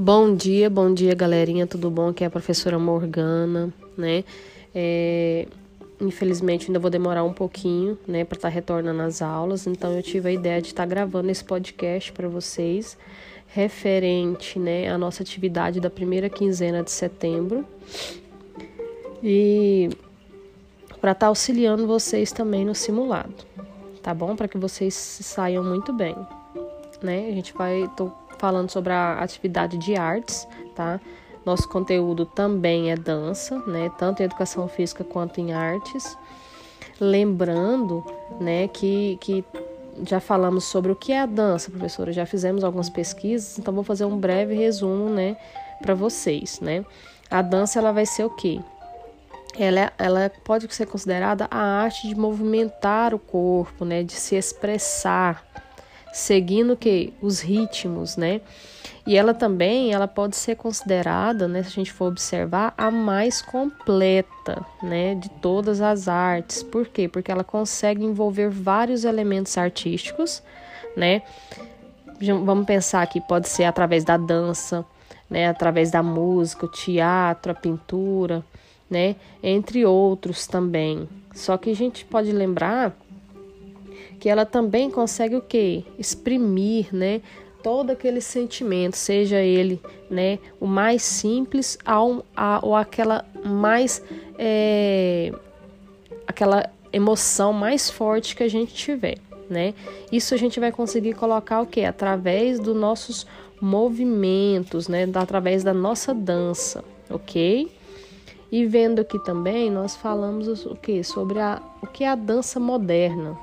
Bom dia, bom dia, galerinha, tudo bom? Aqui é a professora Morgana, né? É, infelizmente ainda vou demorar um pouquinho, né, para estar tá retornando às aulas, então eu tive a ideia de estar tá gravando esse podcast para vocês, referente, né, à nossa atividade da primeira quinzena de setembro. E para estar tá auxiliando vocês também no simulado, tá bom? Para que vocês saiam muito bem, né? A gente vai tô falando sobre a atividade de artes, tá? Nosso conteúdo também é dança, né? Tanto em educação física quanto em artes. Lembrando, né, que, que já falamos sobre o que é a dança, professora. Já fizemos algumas pesquisas, então vou fazer um breve resumo, né, para vocês, né? A dança ela vai ser o quê? Ela, ela pode ser considerada a arte de movimentar o corpo, né, de se expressar, seguindo que os ritmos, né? E ela também, ela pode ser considerada, né, se a gente for observar, a mais completa, né, de todas as artes. Por quê? Porque ela consegue envolver vários elementos artísticos, né? Vamos pensar que pode ser através da dança, né, através da música, o teatro, a pintura, né, entre outros também. Só que a gente pode lembrar que ela também consegue o que? Exprimir, né? Todo aquele sentimento, seja ele, né, o mais simples ao, a, ou aquela mais, é, aquela emoção mais forte que a gente tiver, né? Isso a gente vai conseguir colocar o que? Através dos nossos movimentos, né? Através da nossa dança, ok? E vendo aqui também, nós falamos o que? Sobre a, o que é a dança moderna,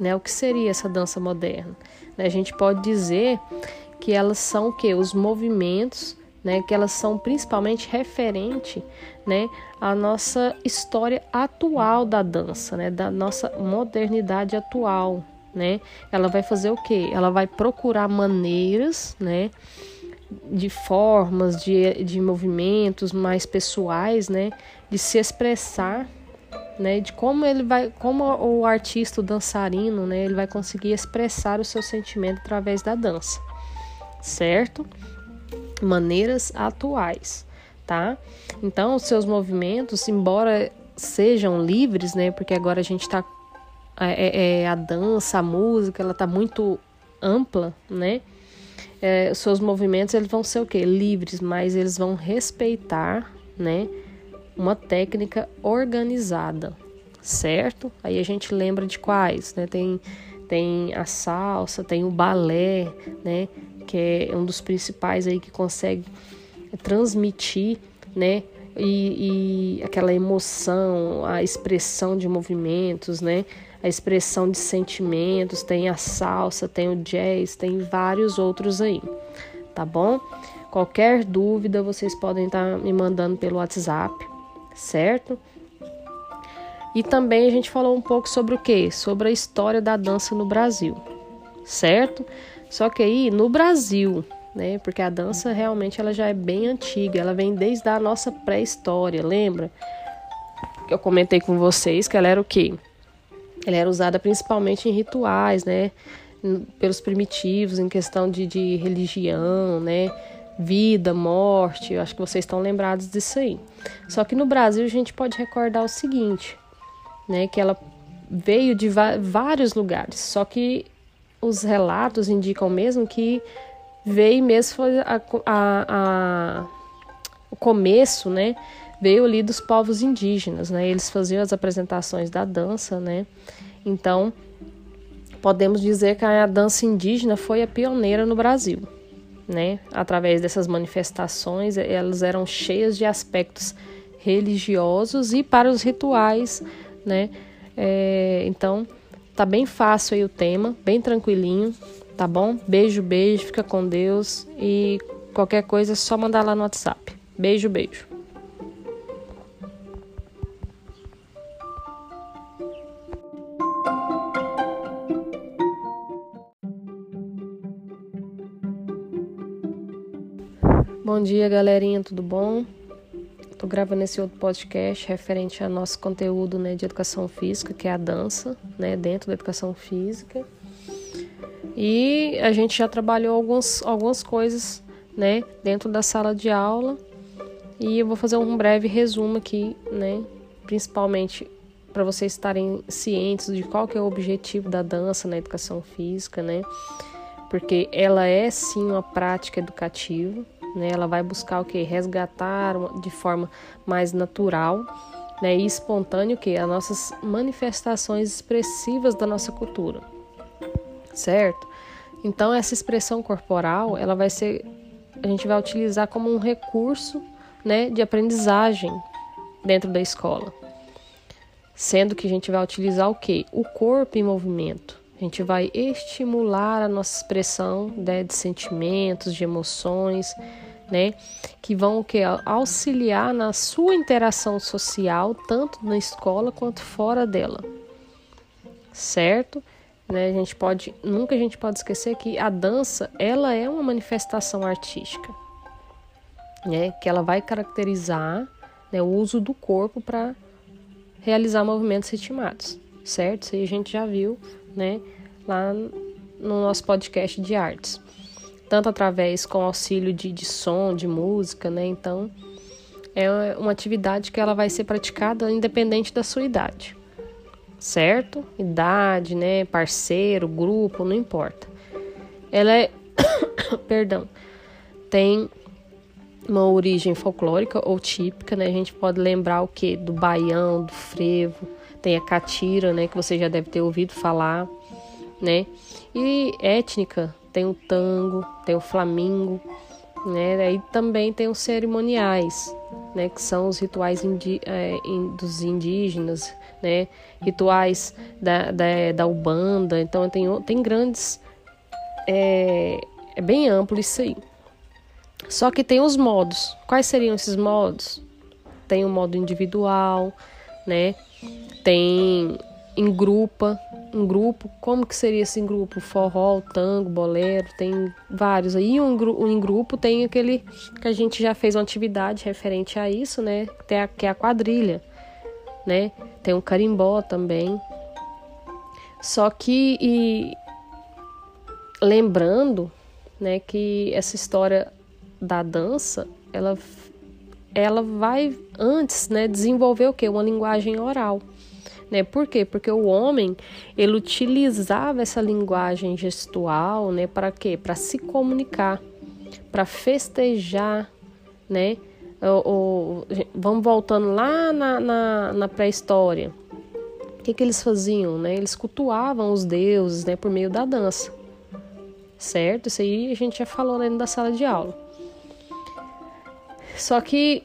né? O que seria essa dança moderna? Né, a gente pode dizer que elas são o que? Os movimentos, né? Que elas são principalmente referente, né? À nossa história atual da dança, né? Da nossa modernidade atual, né? Ela vai fazer o que? Ela vai procurar maneiras, né? De formas, de, de movimentos mais pessoais, né? De se expressar né, de como ele vai, como o artista, o dançarino, né, ele vai conseguir expressar o seu sentimento através da dança, certo? Maneiras atuais, tá? Então, os seus movimentos, embora sejam livres, né, porque agora a gente está é, é, é, a dança, a música, ela tá muito ampla, né? É, seus movimentos eles vão ser o que? Livres, mas eles vão respeitar, né? Uma técnica organizada, certo? Aí a gente lembra de quais, né? Tem, tem a salsa, tem o balé, né? Que é um dos principais aí que consegue transmitir, né? E, e aquela emoção, a expressão de movimentos, né? A expressão de sentimentos, tem a salsa, tem o jazz, tem vários outros aí, tá bom? Qualquer dúvida vocês podem estar me mandando pelo WhatsApp certo? E também a gente falou um pouco sobre o que? Sobre a história da dança no Brasil, certo? Só que aí no Brasil, né? Porque a dança realmente ela já é bem antiga, ela vem desde a nossa pré-história, lembra? Que eu comentei com vocês que ela era o quê? Ela era usada principalmente em rituais, né? Pelos primitivos, em questão de, de religião, né? Vida, morte, eu acho que vocês estão lembrados disso aí. Só que no Brasil a gente pode recordar o seguinte, né, que ela veio de vários lugares, só que os relatos indicam mesmo que veio mesmo foi a, a, a, o começo, né, veio ali dos povos indígenas, né, eles faziam as apresentações da dança, né, então podemos dizer que a dança indígena foi a pioneira no Brasil né? Através dessas manifestações, elas eram cheias de aspectos religiosos e para os rituais, né? É, então, tá bem fácil aí o tema, bem tranquilinho, tá bom? Beijo, beijo, fica com Deus e qualquer coisa é só mandar lá no WhatsApp. Beijo, beijo. Bom dia, galerinha, tudo bom? Tô gravando esse outro podcast referente ao nosso conteúdo né, de educação física, que é a dança, né, dentro da educação física. E a gente já trabalhou algumas, algumas coisas né, dentro da sala de aula. E eu vou fazer um breve resumo aqui, né, principalmente para vocês estarem cientes de qual que é o objetivo da dança na educação física, né? Porque ela é sim uma prática educativa, né? Ela vai buscar o que resgatar de forma mais natural, né, e espontânea o que as nossas manifestações expressivas da nossa cultura. Certo? Então essa expressão corporal, ela vai ser a gente vai utilizar como um recurso, né, de aprendizagem dentro da escola. Sendo que a gente vai utilizar o que? O corpo em movimento. A gente vai estimular a nossa expressão né, de sentimentos, de emoções, né? Que vão que? Auxiliar na sua interação social, tanto na escola quanto fora dela. Certo? Né? A gente pode, nunca a gente pode esquecer que a dança, ela é uma manifestação artística, né? Que ela vai caracterizar né, o uso do corpo para realizar movimentos ritmados, certo? Isso aí a gente já viu, né? Lá no nosso podcast de artes, tanto através com auxílio de, de som, de música, né? Então é uma atividade que ela vai ser praticada independente da sua idade certo? Idade, né? Parceiro, grupo, não importa. Ela é. Perdão. Tem uma origem folclórica ou típica, né? A gente pode lembrar o que? Do baião, do frevo, tem a catira, né? Que você já deve ter ouvido falar, né? E étnica, tem o tango, tem o flamingo, né? Aí também tem os cerimoniais, né? Que são os rituais é, dos indígenas, né? Rituais da, da, da Ubanda. Então tem, tem grandes. É, é bem amplo isso aí. Só que tem os modos. Quais seriam esses modos? Tem o modo individual, né? Tem em grupo, em grupo, como que seria esse grupo? Forró, tango, bolero, tem vários aí. Um, um em grupo tem aquele que a gente já fez uma atividade referente a isso, né? Que é a, que é a quadrilha, né? Tem um carimbó também. Só que e, lembrando, né, que essa história da dança, ela ela vai antes, né, desenvolver o que? Uma linguagem oral. Né? Por quê? Porque o homem ele utilizava essa linguagem gestual, né, para quê? Para se comunicar, para festejar, né? O, o, vamos voltando lá na, na, na pré-história. O que, que eles faziam? Né? Eles cultuavam os deuses né, por meio da dança. Certo? Isso aí a gente já falou dentro da sala de aula. Só que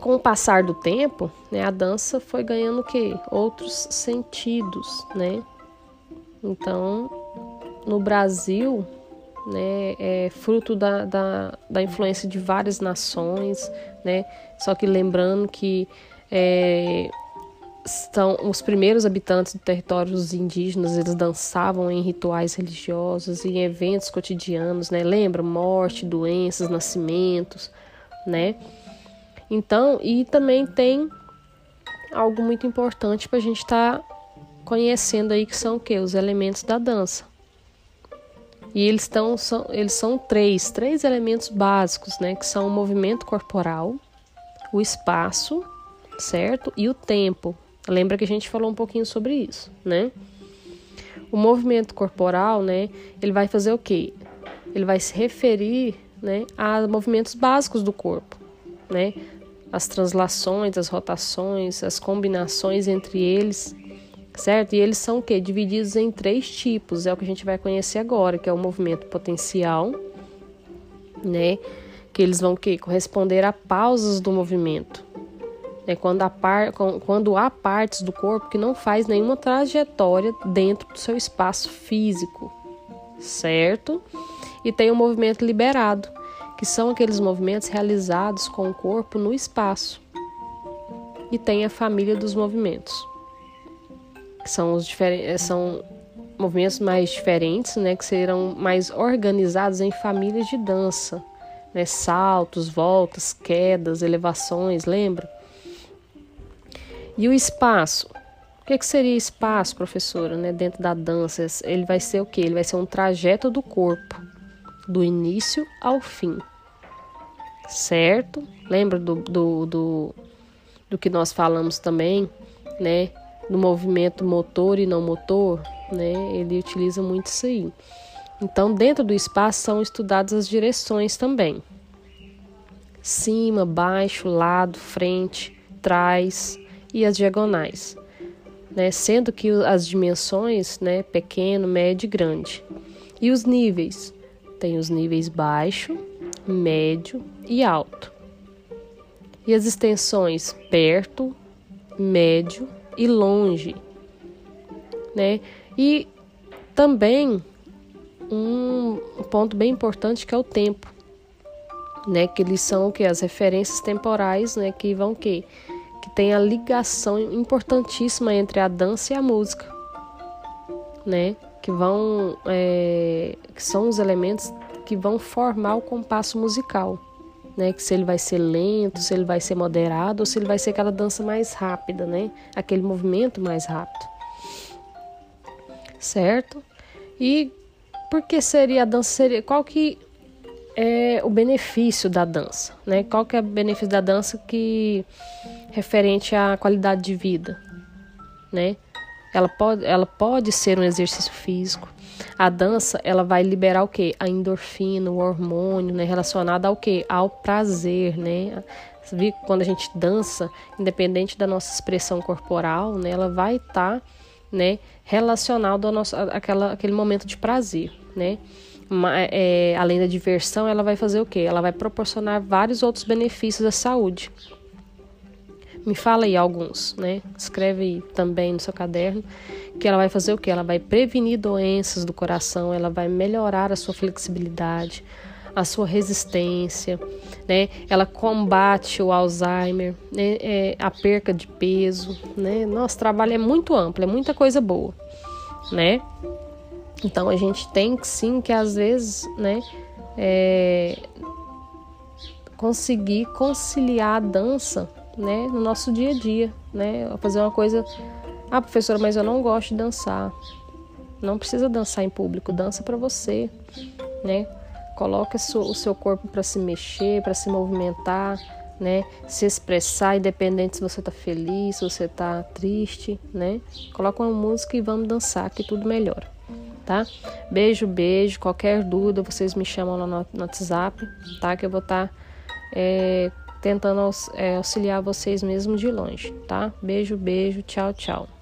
com o passar do tempo, né, a dança foi ganhando o quê? Outros sentidos, né? Então, no Brasil, né, é fruto da, da, da influência de várias nações, né? Só que lembrando que é, são os primeiros habitantes do território dos indígenas, eles dançavam em rituais religiosos, em eventos cotidianos, né? Lembra morte, doenças, nascimentos, né? Então, e também tem algo muito importante para a gente estar tá conhecendo aí que são o que? Os elementos da dança. E eles, tão, são, eles são três, três elementos básicos, né? Que são o movimento corporal, o espaço, certo? E o tempo. Lembra que a gente falou um pouquinho sobre isso, né? O movimento corporal, né? Ele vai fazer o quê? Ele vai se referir, né, a movimentos básicos do corpo, né? as translações, as rotações, as combinações entre eles, certo? E eles são o quê? Divididos em três tipos, é o que a gente vai conhecer agora, que é o movimento potencial, né? Que eles vão que corresponder a pausas do movimento. É quando, a par, quando há partes do corpo que não faz nenhuma trajetória dentro do seu espaço físico, certo? E tem o movimento liberado, que são aqueles movimentos realizados com o corpo no espaço. E tem a família dos movimentos, que são os diferentes são movimentos mais diferentes, né, que serão mais organizados em famílias de dança, né, saltos, voltas, quedas, elevações, lembra? E o espaço, o que, que seria espaço, professora, né, dentro da dança? Ele vai ser o que? Ele vai ser um trajeto do corpo do início ao fim. Certo? Lembra do, do, do, do que nós falamos também, né? Do movimento motor e não motor, né? Ele utiliza muito isso aí. Então, dentro do espaço são estudadas as direções também. Cima, baixo, lado, frente, trás e as diagonais. Né? Sendo que as dimensões, né, pequeno, médio e grande. E os níveis? Tem os níveis baixo, médio e alto. E as extensões perto, médio e longe, né? E também um ponto bem importante que é o tempo, né? Que eles são que as referências temporais, né? Que vão que que tem a ligação importantíssima entre a dança e a música, né? Que vão é, que são os elementos que vão formar o compasso musical, né? Que se ele vai ser lento, se ele vai ser moderado ou se ele vai ser aquela dança mais rápida, né? Aquele movimento mais rápido, certo? E por que seria a dança? Seria, qual que é o benefício da dança, né? Qual que é o benefício da dança que referente à qualidade de vida, né? Ela pode, ela pode ser um exercício físico. A dança, ela vai liberar o que? A endorfina, o hormônio, né? Relacionado ao que? Ao prazer, né? Quando a gente dança, independente da nossa expressão corporal, né? Ela vai estar, tá, né? Relacionado ao nosso, àquela, aquele momento de prazer né? É, além da diversão, ela vai fazer o quê? Ela vai proporcionar vários outros benefícios à saúde. Me fala aí alguns, né? Escreve também no seu caderno que ela vai fazer o quê? Ela vai prevenir doenças do coração, ela vai melhorar a sua flexibilidade, a sua resistência, né? Ela combate o Alzheimer, né? é, a perca de peso, né? Nosso trabalho é muito amplo, é muita coisa boa, né? Então a gente tem sim que às vezes, né, é, conseguir conciliar a dança, né, no nosso dia a dia, né, fazer uma coisa, ah, professora, mas eu não gosto de dançar. Não precisa dançar em público, dança para você, né? Coloca o seu corpo para se mexer, para se movimentar, né? Se expressar, independente se você tá feliz, se você tá triste, né? Coloca uma música e vamos dançar que tudo melhora tá? Beijo, beijo. Qualquer dúvida, vocês me chamam lá no, WhatsApp, tá? Que eu vou estar tá, é, tentando aux, é, auxiliar vocês mesmo de longe, tá? Beijo, beijo. Tchau, tchau.